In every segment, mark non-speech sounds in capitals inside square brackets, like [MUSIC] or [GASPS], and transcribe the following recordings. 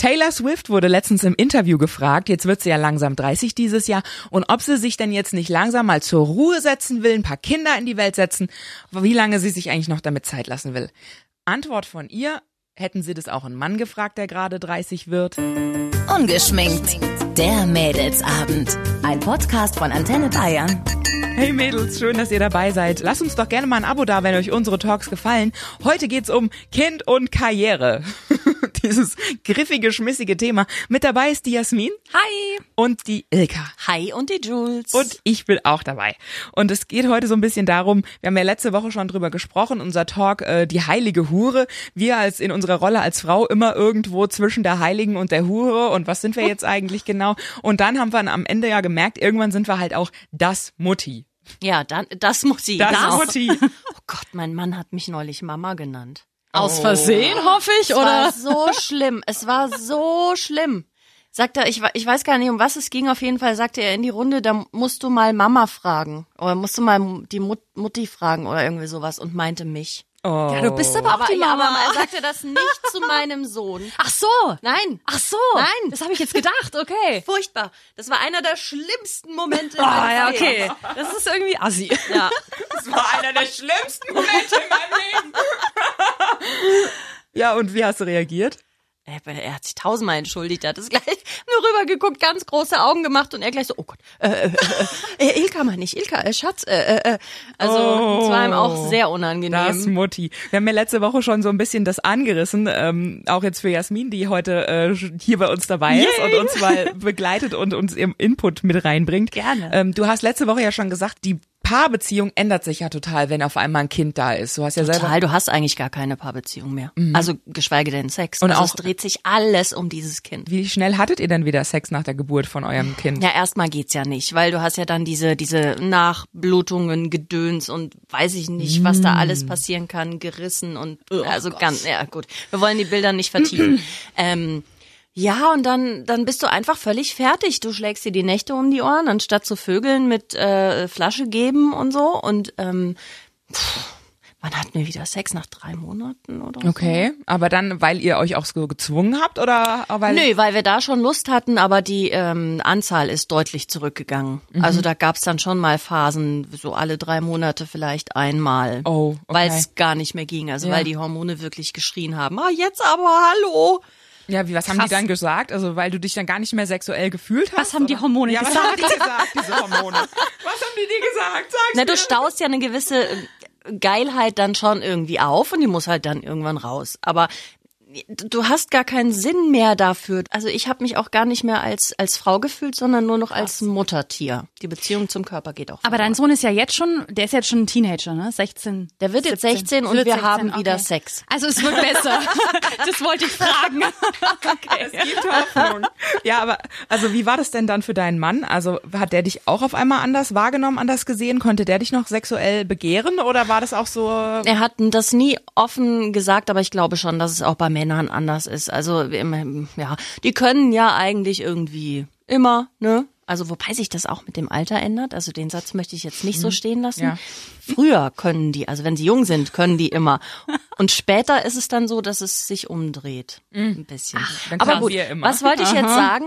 Taylor Swift wurde letztens im Interview gefragt, jetzt wird sie ja langsam 30 dieses Jahr, und ob sie sich denn jetzt nicht langsam mal zur Ruhe setzen will, ein paar Kinder in die Welt setzen, wie lange sie sich eigentlich noch damit Zeit lassen will. Antwort von ihr, hätten sie das auch einen Mann gefragt, der gerade 30 wird? Ungeschminkt. Der Mädelsabend. Ein Podcast von Antenne Bayern. Hey Mädels, schön, dass ihr dabei seid. Lasst uns doch gerne mal ein Abo da, wenn euch unsere Talks gefallen. Heute geht's um Kind und Karriere. [LAUGHS] Dieses griffige, schmissige Thema. Mit dabei ist die Jasmin. Hi. Und die Ilka. Hi und die Jules. Und ich bin auch dabei. Und es geht heute so ein bisschen darum, wir haben ja letzte Woche schon drüber gesprochen, unser Talk, äh, die heilige Hure. Wir als in unserer Rolle als Frau immer irgendwo zwischen der Heiligen und der Hure. Und was sind wir jetzt eigentlich genau? Und dann haben wir am Ende ja gemerkt, irgendwann sind wir halt auch das Mutti. Ja, dann, das sie. Das genau. Mutti. Oh Gott, mein Mann hat mich neulich Mama genannt. Aus Versehen, hoffe ich, Es oder? war so schlimm. Es war so schlimm. Sagt er, ich, ich weiß gar nicht, um was es ging. Auf jeden Fall sagte er in die Runde, da musst du mal Mama fragen. Oder musst du mal die Mut, Mutti fragen oder irgendwie sowas und meinte mich. Oh. Ja, du bist aber auch Aber, die ja, aber Mama. er sagte das nicht zu meinem Sohn. [LAUGHS] Ach so. Nein. Ach so. Nein. Das habe ich jetzt gedacht, okay. Furchtbar. Das war einer der schlimmsten Momente. in Ah, meinem ja, Leben. okay. Das ist irgendwie assi. Ja. [LAUGHS] Das war einer der schlimmsten Momente in meinem Leben. [LAUGHS] ja, und wie hast du reagiert? Er, er hat sich tausendmal entschuldigt, er hat es gleich [LAUGHS] nur rübergeguckt, ganz große Augen gemacht und er gleich so, oh Gott, äh, äh, äh, äh, Ilka mal nicht, Ilka, äh, Schatz, äh, äh, äh. Also, es war ihm auch sehr Das unangenehm. Mutti. Wir haben ja letzte Woche schon so ein bisschen das angerissen, ähm, auch jetzt für Jasmin, die heute äh, hier bei uns dabei ist und uns mal begleitet und uns ihren Input mit reinbringt. Gerne. Ähm, du hast letzte Woche ja schon gesagt, die Paarbeziehung ändert sich ja total, wenn auf einmal ein Kind da ist. Du hast ja selber Total, du hast eigentlich gar keine Paarbeziehung mehr. Also, geschweige denn Sex. Und also, auch- es dreht sich alles um dieses Kind. Wie schnell hattet ihr denn wieder Sex nach der Geburt von eurem Kind? Ja, erstmal geht's ja nicht, weil du hast ja dann diese, diese Nachblutungen, Gedöns und weiß ich nicht, was da alles passieren kann, gerissen und also ganz, ja gut. Wir wollen die Bilder nicht vertiefen. [CLEARS THROAT] ähm, ja, und dann, dann bist du einfach völlig fertig. Du schlägst dir die Nächte um die Ohren, anstatt zu vögeln mit äh, Flasche geben und so. Und ähm, pff, wann hatten wir wieder Sex? Nach drei Monaten oder so? Okay, aber dann, weil ihr euch auch so gezwungen habt oder weil Nö, weil wir da schon Lust hatten, aber die ähm, Anzahl ist deutlich zurückgegangen. Mhm. Also da gab's dann schon mal Phasen, so alle drei Monate vielleicht einmal. Oh, okay. Weil es gar nicht mehr ging. Also Ja. weil die Hormone wirklich geschrien haben, ah, jetzt aber hallo. Ja, wie, was haben die dann gesagt? Also, weil du dich dann gar nicht mehr sexuell gefühlt hast? Was haben die oder? Hormone ja, was gesagt? haben die gesagt, diese Hormone? Was haben die dir gesagt? Sag's Na, mir. du staust ja eine gewisse Geilheit dann schon irgendwie auf und die muss halt dann irgendwann raus. Aber du hast gar keinen Sinn mehr dafür. Also ich habe mich auch gar nicht mehr als als Frau gefühlt, sondern nur noch als Muttertier. Die Beziehung zum Körper geht auch. Aber dein Sohn ist ja jetzt schon, der ist jetzt schon ein Teenager, ne? 16. Der wird jetzt 16 und wir 16, haben wieder okay. Sex. Also es wird besser. [LAUGHS] das wollte ich fragen. Es gibt Hoffnung. Ja, aber also wie war das denn dann für deinen Mann? Also hat der dich auch auf einmal anders wahrgenommen, anders gesehen? Konnte der dich noch sexuell begehren oder war das auch so? Er hat das nie offen gesagt, aber ich glaube schon, dass es auch bei Männern anders ist. Also ja, die können ja eigentlich irgendwie immer, ne? Also wobei sich das auch mit dem Alter ändert. Also den Satz möchte ich jetzt nicht so stehen lassen. Ja. Früher können die, also wenn sie jung sind, können die immer. [LAUGHS] Und später ist es dann so, dass es sich umdreht. Ein bisschen. dann aber gut, was wollte ich jetzt sagen?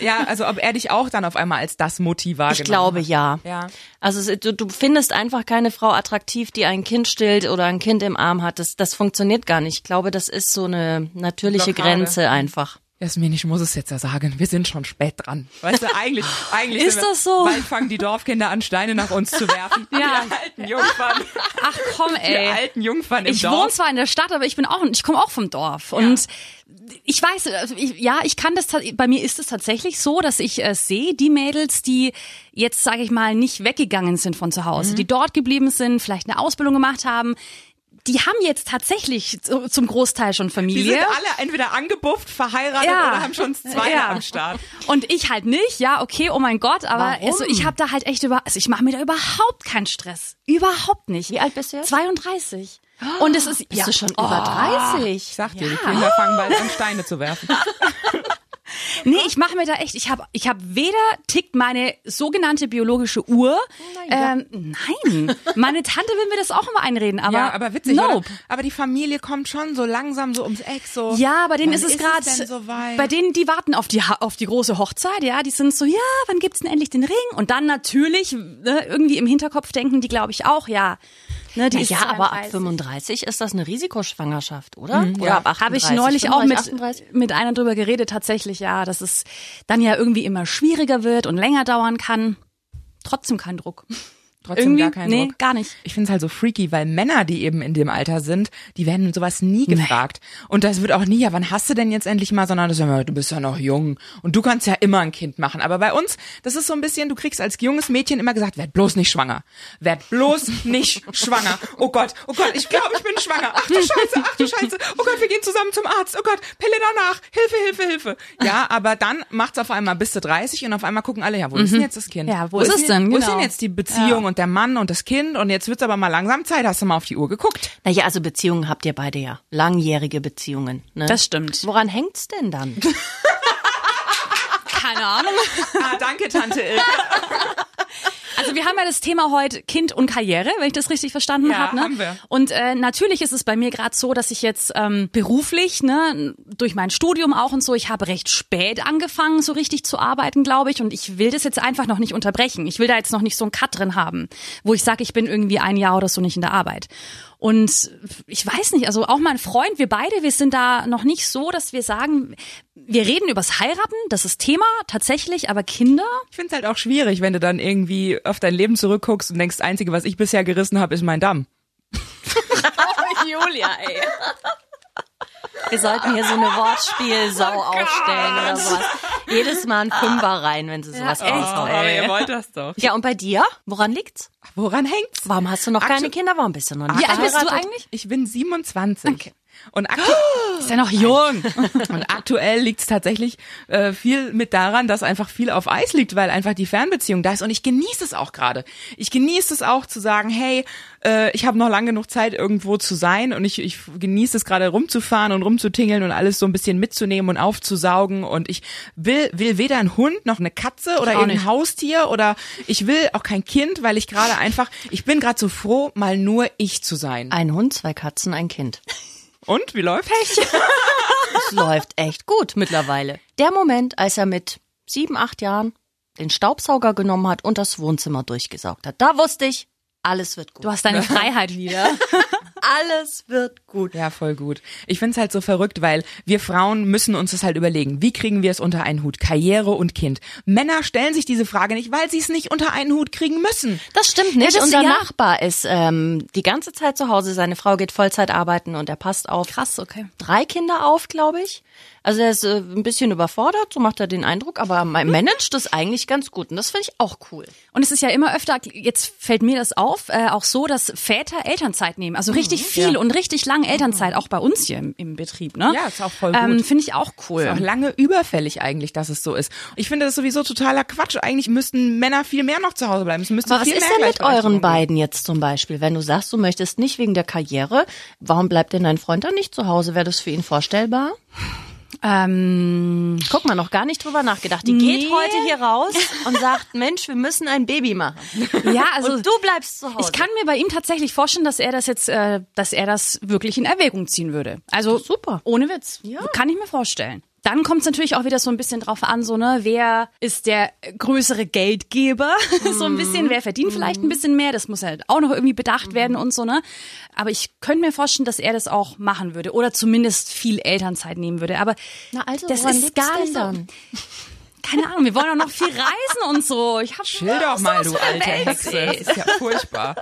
Ja, also ob er dich auch dann auf einmal als das Mutti wahrgenommen Ich glaube hat. ja. Ja. Also du, du findest einfach keine Frau attraktiv, die ein Kind stillt oder ein Kind im Arm hat. Das, das funktioniert gar nicht. Ich glaube, das ist so eine natürliche Blockade. Grenze einfach. Jasmin, ich muss es jetzt ja sagen, wir sind schon spät dran. Weißt du, eigentlich, eigentlich Ist wir, das so? Bald fangen die Dorfkinder an, Steine nach uns zu werfen. Ja. Die alten Jungfern. Ach komm, Die ey. alten Jungfern im Ich Dorf. wohne zwar in der Stadt, aber ich bin auch, ich komme auch vom Dorf und ich weiß, ich, ja, ich kann das, bei mir ist es tatsächlich so, dass ich äh, sehe, die Mädels, die jetzt, sage ich mal, nicht weggegangen sind von zu Hause, die dort geblieben sind, vielleicht eine Ausbildung gemacht haben, die haben jetzt tatsächlich zu- zum Großteil schon Die Familie. sind alle entweder angebufft, verheiratet Ja. oder haben schon zwei Ja. am Start. Und ich halt nicht, ja, okay, oh mein Gott, aber Warum? also ich habe da halt echt über, also ich mache mir da überhaupt keinen Stress. Überhaupt nicht. Wie alt bist du jetzt? 32. Und es ist, Bist ja, du schon oh, über 30? Ich sag dir, die Kinder fangen bald an, Steine zu werfen. [LAUGHS] [LAUGHS] Nee, ich mache mir da echt, ich habe ich hab weder tickt meine sogenannte biologische Uhr, ähm, nein, meine Tante will mir das auch immer einreden, aber, ja, aber witzig, nope. oder? Aber die Familie kommt schon so langsam so ums Eck, so. Ja, bei denen wann ist es gerade, soweit? bei denen, die warten auf die, Ha- auf die große Hochzeit, ja, die sind so, ja, wann gibt's denn endlich den Ring? Und dann natürlich, ne, irgendwie im Hinterkopf denken die, glaube ich, auch, ja, ne, die Na ist ja, aber ab 32. 35 ist das eine Risikoschwangerschaft, oder? Oder ja. ab 38? Habe ich neulich auch 35, mit, 38? mit einer drüber geredet, tatsächlich, ja, dass es dann ja irgendwie immer schwieriger wird und länger dauern kann. Trotzdem kein Druck. Trotzdem irgendwie, gar kein nee, Druck. gar nicht. Ich finde es halt so freaky, weil Männer, die eben in dem Alter sind, die werden mit sowas nie gefragt. Und das wird auch nie, ja, wann hast du denn jetzt endlich mal, sondern das ist immer, du bist ja noch jung und du kannst ja immer ein Kind machen. Aber bei uns, das ist so ein bisschen, du kriegst als junges Mädchen immer gesagt, werd bloß nicht schwanger. Werd bloß [LAUGHS] nicht schwanger. Oh Gott, oh Gott, ich glaube, ich bin schwanger. Ach du Scheiße, ach du Scheiße. Oh Gott, wir gehen zusammen zum Arzt. Oh Gott, Pille danach. Hilfe, Hilfe, Hilfe. Ja, aber dann macht's auf einmal bis zu 30 und auf einmal gucken alle, ja, wo ist denn jetzt das Kind? Ja, wo ist es denn? Wo ist Genau. denn jetzt die Beziehung und der Mann und das Kind und jetzt wird's aber mal langsam Zeit. Hast du mal auf die Uhr geguckt? Naja, also Beziehungen habt ihr beide ja. Langjährige Beziehungen. Ne? Das stimmt. Woran hängt's denn dann? [LAUGHS] Keine Ahnung. Ah, danke, Tante Ilke. [LAUGHS] Also wir haben ja das Thema heute Kind und Karriere, wenn ich das richtig verstanden Ja, habe. Ne? haben wir. Und äh, natürlich ist es bei mir gerade so, dass ich jetzt ähm, beruflich, ne, durch mein Studium auch und so, ich habe recht spät angefangen, so richtig zu arbeiten, glaube ich. Und ich will das jetzt einfach noch nicht unterbrechen. Ich will da jetzt noch nicht so einen Cut drin haben, wo ich sage, ich bin irgendwie ein Jahr oder so nicht in der Arbeit. Und ich weiß nicht, also auch mein Freund, wir beide, wir sind da noch nicht so, dass wir sagen, wir reden übers Heiraten, das ist Thema tatsächlich, aber Kinder, Ich find's halt auch schwierig, wenn du dann irgendwie auf dein Leben zurückguckst und denkst, das Einzige, was ich bisher gerissen habe, ist mein Damm. [LAUGHS] Julia, ey. Wir sollten hier so eine Wortspielsau aufstellen oder sowas. Jedes Mal ein Fünfer rein, wenn sie sowas raushauen. ihr wollt das doch. Ja, und bei dir? Woran liegt's? Woran hängt's? Warum hast du noch Aktu- keine Kinder? Warum bist du noch nicht Wie alt bist du eigentlich? Ich bin 27. Und, aktu [GASPS] ist ja noch jung. [LAUGHS] und aktuell liegt's tatsächlich äh, viel mit daran, dass einfach viel auf Eis liegt, weil einfach die Fernbeziehung da ist. Und ich genieße es auch gerade. Ich genieße es auch zu sagen, hey, äh, ich habe noch lang genug Zeit, irgendwo zu sein und ich, ich genieße es gerade rumzufahren und rumzutingeln und alles so ein bisschen mitzunehmen und aufzusaugen. Und ich will, will weder einen Hund noch eine Katze oder irgendein nicht. Haustier oder ich will auch kein Kind, weil ich gerade einfach, ich bin gerade so froh, mal nur ich zu sein. Ein Hund, zwei Katzen, ein Kind. [LAUGHS] Und wie läuft's? [LAUGHS] Es läuft echt gut mittlerweile. Der Moment, als er mit sieben, acht Jahren den Staubsauger genommen hat und das Wohnzimmer durchgesaugt hat, da wusste ich, alles wird gut. Du hast deine [LAUGHS] Freiheit wieder. Alles wird gut. Ja, voll gut. Ich find's halt so verrückt, weil wir Frauen müssen uns das halt überlegen. Wie kriegen wir es unter einen Hut? Karriere und Kind. Männer stellen sich diese Frage nicht, weil sie es nicht unter einen Hut kriegen müssen. Das stimmt nicht. Ja, das- Unser ja. Nachbar ist ähm, die ganze Zeit zu Hause. Seine Frau geht Vollzeit arbeiten und er passt auf Krass, okay. drei Kinder auf, glaube ich. Also er ist äh, ein bisschen überfordert, so macht er den Eindruck, aber er managt das eigentlich ganz gut und das finde ich auch cool. Und es ist ja immer öfter, jetzt fällt mir das auf, äh, auch so, dass Väter Elternzeit nehmen. Also richtig viel und richtig lange Elternzeit, auch bei uns hier im, im Betrieb. Ne? Ja, ist auch voll Ähm, gut. Finde ich auch cool. Ist auch lange überfällig eigentlich, dass es so ist. Ich finde das sowieso totaler Quatsch. Eigentlich müssten Männer viel mehr noch zu Hause bleiben. Es müsste Aber was viel ist mehr denn mit euren beiden jetzt zum Beispiel? Wenn du sagst, du möchtest nicht wegen der Karriere, warum bleibt denn dein Freund dann nicht zu Hause? Wäre das für ihn vorstellbar? Ähm, Guck mal, noch gar nicht drüber nachgedacht. Die geht Nee. heute hier raus und sagt, [LAUGHS] Mensch, wir müssen ein Baby machen. ja, also und du bleibst zu Hause. ich kann mir bei ihm tatsächlich vorstellen, dass er das jetzt, äh, dass er das wirklich in Erwägung ziehen würde. Also Super. Ohne Witz. Kann ich mir vorstellen. Dann kommt es natürlich auch wieder so ein bisschen drauf an, so ne, wer ist der größere Geldgeber? [LAUGHS] so ein bisschen, wer verdient vielleicht ein bisschen mehr? Das muss halt auch noch irgendwie bedacht werden und so ne. Aber ich könnte mir vorstellen, dass er das auch machen würde oder zumindest viel Elternzeit nehmen würde. Aber Na also, das ist gar nicht so. dann? [LAUGHS] Keine Ahnung, wir wollen auch noch viel reisen und so. Ich hab Chill doch mal, du alte Welt, Hexe. ist ja furchtbar.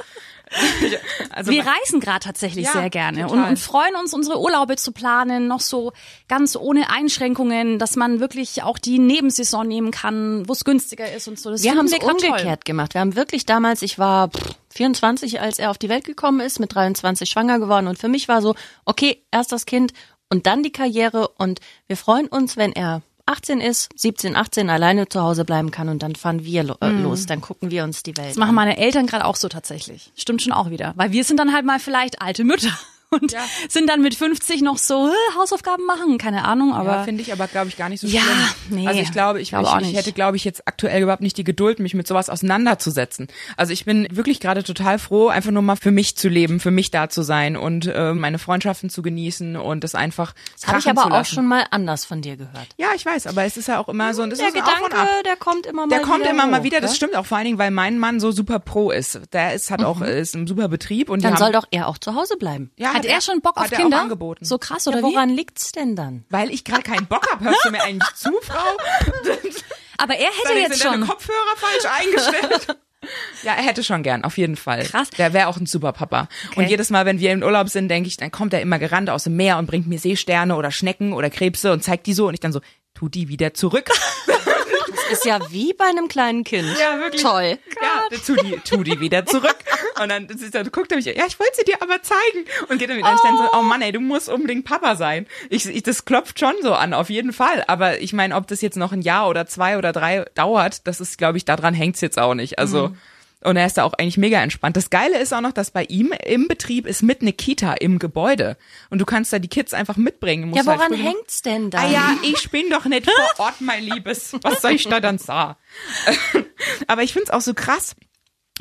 Also Wir reisen gerade tatsächlich Ja, sehr gerne und, und freuen uns, unsere Urlaube zu planen, noch so ganz ohne Einschränkungen, dass man wirklich auch die Nebensaison nehmen kann, wo es günstiger ist und so. Das Wir haben es umgekehrt gemacht. Wir haben wirklich damals, ich war pff, 24, als er auf die Welt gekommen ist, mit 23 schwanger geworden und für mich war so, okay, erst das Kind und dann die Karriere und wir freuen uns, wenn er 18 ist, 17, 18 alleine zu Hause bleiben kann und dann fahren wir lo äh, los, dann gucken wir uns die Welt Das machen meine Eltern gerade auch so tatsächlich. Stimmt schon auch wieder. Weil wir sind dann halt mal vielleicht alte Mütter und Ja. sind dann mit 50 noch so Hausaufgaben machen, keine Ahnung, aber ja, finde ich aber, glaube ich, gar nicht so Ja, schlimm. nee, also ich glaube, ich, glaube ich, auch ich hätte, glaube ich, jetzt aktuell überhaupt nicht die Geduld, mich mit sowas auseinanderzusetzen. Also ich bin wirklich gerade total froh, einfach nur mal für mich zu leben, für mich da zu sein und äh, meine Freundschaften zu genießen und das einfach Das habe ich aber auch schon mal anders von dir gehört. Ja, ich weiß, aber es ist ja auch immer so, und das Der ist ein Auf und Ab. Gedanke, der kommt immer mal Der kommt immer mal hoch, wieder, das ne? stimmt auch vor allen Dingen, weil mein Mann so super pro ist. Der ist hat auch ist ein super Betrieb und Dann soll doch er auch zu Hause bleiben. ja, hat er schon Bock auf er Kinder? Angeboten. So krass Ja, oder wie? woran liegt's denn dann? weil ich gerade keinen Bock habe, hörst du mir eigentlich [LAUGHS] zu, Frau? Aber er hätte jetzt sind deine schon. Kopfhörer falsch eingestellt. [LAUGHS] Ja, er hätte schon gern, auf jeden Fall. Krass. Der wäre auch ein super Papa. Okay. Und jedes Mal, wenn wir im Urlaub sind, denke ich, dann kommt er immer gerannt aus dem Meer und bringt mir Seesterne oder Schnecken oder Krebse und zeigt die so und ich dann so, tu die wieder zurück. [LAUGHS] Ist ja wie bei einem kleinen Kind. Ja, wirklich. Toll. Ja, tu die, tu die wieder zurück. Und dann, dann guckt er mich, ja, ich wollte sie dir aber zeigen. Und geht dann wieder. Und ich dann so, oh Mann, ey, du musst unbedingt Papa sein. Ich, ich, das klopft schon so an, auf jeden Fall. Aber ich meine, ob das jetzt noch ein Jahr oder zwei oder drei dauert, das ist, glaube ich, daran hängt's jetzt auch nicht. Also, und er ist da auch eigentlich mega entspannt. Das Geile ist auch noch, dass bei ihm im Betrieb ist mit eine Kita im Gebäude. Und du kannst da die Kids einfach mitbringen. Ja, halt woran genug- hängt's denn dann? Ah ja, ich bin doch nicht vor Ort, mein Liebes. Was soll ich da dann sagen? [LAUGHS] Aber ich find's auch so krass,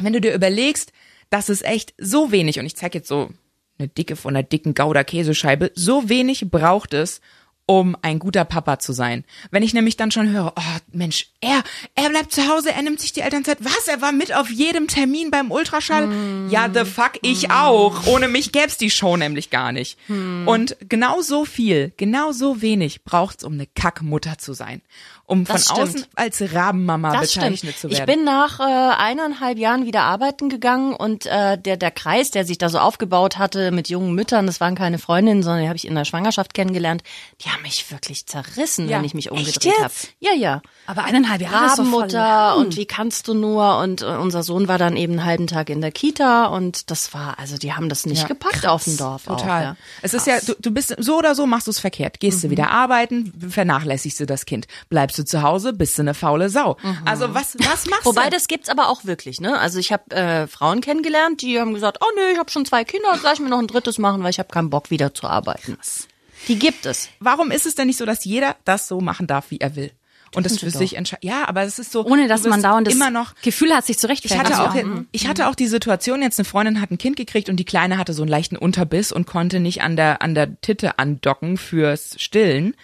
wenn du dir überlegst, dass es echt so wenig, und ich zeig jetzt so eine dicke von einer dicken Gouda Käsescheibe, so wenig braucht es, um ein guter Papa zu sein. Wenn ich nämlich dann schon höre, oh Mensch, er, er bleibt zu Hause, er nimmt sich die Elternzeit. Was? Er war mit auf jedem Termin beim Ultraschall? Ja, the fuck, ich auch. Ohne mich gäb's die Show nämlich gar nicht. Und genau so viel, genau so wenig braucht's, um eine Kackmutter zu sein. Um Das von stimmt. außen als Rabenmama Das bezeichnet stimmt. zu Ich werden. bin nach äh, eineinhalb Jahren wieder arbeiten gegangen und äh, der der Kreis, der sich da so aufgebaut hatte mit jungen Müttern, das waren keine Freundinnen, sondern die habe ich in der Schwangerschaft kennengelernt. Die haben mich wirklich zerrissen, Ja. wenn ich mich umgedreht habe. Ja, ja. Aber eineinhalb Jahre Rabenmutter und wie kannst du nur und äh, unser Sohn war dann eben einen halben Tag in der Kita und das war also die haben das nicht Ja, gepackt auf dem Dorf Total. auch, ja. Es ist ja, du, du bist so oder so machst du es verkehrt. Gehst Mhm. du wieder arbeiten, vernachlässigst du das Kind. Bleibst du zu Hause, bist du eine faule Sau. Also was, was machst Mhm. Wobei du? das gibt's aber auch wirklich, ne? Also ich habe äh, Frauen kennengelernt, die haben gesagt, oh nee, ich habe schon zwei Kinder, jetzt lass ich mir noch ein drittes machen, weil ich habe keinen Bock wieder zu arbeiten. Die gibt es. Warum ist es denn nicht so, dass jeder das so machen darf, wie er will? Und das für sich entscheidet. Ja, aber es ist so. Ohne dass du man dauernd immer noch Gefühl hat, sich Ich zurechtfinden hatte zu auch, müssen. ich hatte auch die Situation, jetzt eine Freundin hat ein Kind gekriegt und die Kleine hatte so einen leichten Unterbiss und konnte nicht an der, an der Titte andocken fürs Stillen.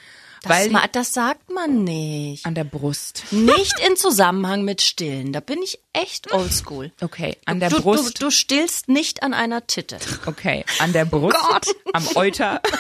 Das, ma, das sagt man nicht. an der Brust. Nicht in Zusammenhang mit Stillen. Da bin ich echt oldschool. Okay, an der Du, du, Brust. du stillst nicht an einer Titte. Okay, an der Brust, am Euter. [LAUGHS]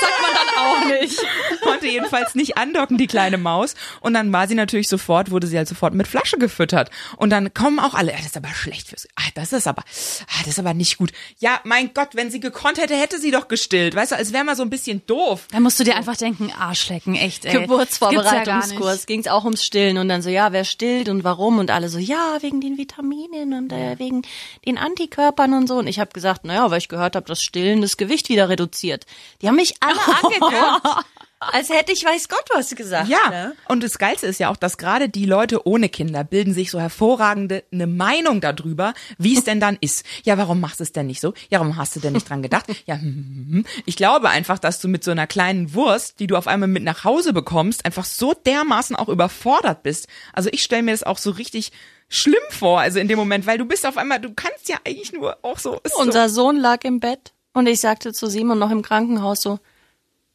Das sagt man dann auch nicht. konnte jedenfalls nicht andocken, die kleine Maus. Und dann war sie natürlich sofort, wurde sie halt sofort mit Flasche gefüttert. Und dann kommen auch alle, "Ah, das ist aber schlecht fürs, ah, das ist aber, ah, das ist aber nicht gut. Ja, mein Gott, wenn sie gekonnt hätte, hätte sie doch gestillt. Weißt du, als wäre mal so ein bisschen doof. Da musst du dir einfach denken, Arschlecken, echt, ey. Geburtsvorbereitungskurs ging's auch ums Stillen und dann so, ja, wer stillt und warum und alle so, ja, wegen den Vitaminen und äh, wegen den Antikörpern und so. Und ich habe gesagt, naja, weil ich gehört habe, dass Stillen das Gewicht wieder reduziert. Die haben mich alle angeguckt, [LAUGHS] als hätte ich weiß Gott was gesagt. Ja, Ne? und das Geilste ist ja auch, dass gerade die Leute ohne Kinder bilden sich so hervorragende eine Meinung darüber, wie es denn dann ist. Ja, warum machst du es denn nicht so? Ja, warum hast du denn nicht dran gedacht? Ja, hm, hm, hm. ich glaube einfach, dass du mit so einer kleinen Wurst, die du auf einmal mit nach Hause bekommst, einfach so dermaßen auch überfordert bist. Also ich stelle mir das auch so richtig schlimm vor, also in dem Moment, weil du bist auf einmal, du kannst ja eigentlich nur auch so. ist so Unser Sohn lag im Bett und ich sagte zu Simon noch im Krankenhaus so,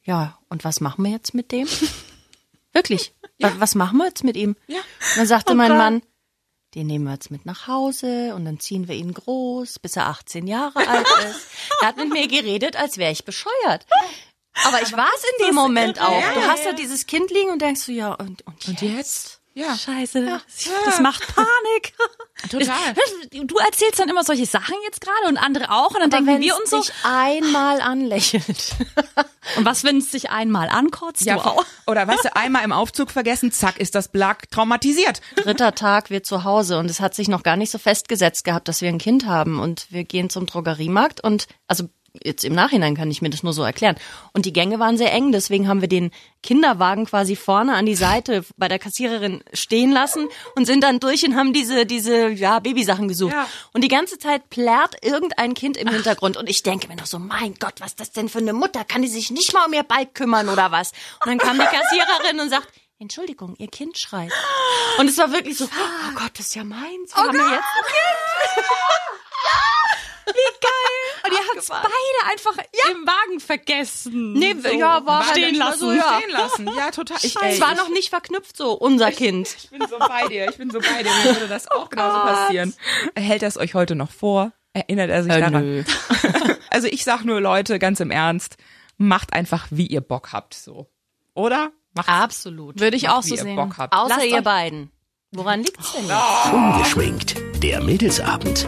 ja, und was machen wir jetzt mit dem? [LAUGHS] Wirklich, wa- was machen wir jetzt mit ihm? Ja. Und dann sagte Oh mein Gott. Mann, den nehmen wir jetzt mit nach Hause und dann ziehen wir ihn groß, bis er 18 Jahre [LAUGHS] alt ist. Er hat mit mir geredet, als wäre ich bescheuert. Aber ich war es in dem Moment auch. Du hast da dieses Kind liegen und denkst du, ja, und, und, Und jetzt? Ja. Scheiße, das, das macht Panik. [LAUGHS] Total. Du erzählst dann immer solche Sachen jetzt gerade und andere auch und dann Aber denken wenn wir es uns so. dich einmal anlächelt. [LAUGHS] Und was, wenn es sich einmal ankotzt? Ja, du auch. oder weißt du, einmal im Aufzug vergessen, zack, ist das Blag traumatisiert. dritter Tag, wir zu Hause und es hat sich noch gar nicht so festgesetzt gehabt, dass wir ein Kind haben und wir gehen zum Drogeriemarkt und also jetzt im Nachhinein kann ich mir das nur so erklären. Und die Gänge waren sehr eng, deswegen haben wir den Kinderwagen quasi vorne an die Seite bei der Kassiererin stehen lassen und sind dann durch und haben diese, diese, ja, Babysachen gesucht. Ja. Und die ganze Zeit plärt irgendein Kind im Hintergrund und ich denke mir noch so, mein Gott, was ist das denn für eine Mutter? Kann die sich nicht mal um ihr Bike kümmern oder was? Und dann kam die Kassiererin und sagt, Entschuldigung, ihr Kind schreit. Und es war wirklich so, oh Gott, das ist ja meins. Wir haben ja jetzt ein Kind. [LAUGHS] Und ihr habt beide einfach im Wagen vergessen. Nee, ja, war stehen lassen. So stehen lassen. Ja, total. Ich, ey, Es war ich, noch nicht verknüpft so, unser Kind. ich [LAUGHS] bin so bei dir. Ich bin so bei dir. Mir würde das auch genauso passieren. Hält das euch heute noch vor? Erinnert er sich Äh, daran? nö. [LAUGHS] Also ich sag nur, Leute, ganz im Ernst, macht einfach, wie ihr Bock habt, so. Oder? Macht Absolut. Würde ich macht, auch wie so ihr sehen. Bock habt. Außer Lasst ihr euch- beiden. Woran liegt's denn? Ungeschminkt. Der Mädelsabend.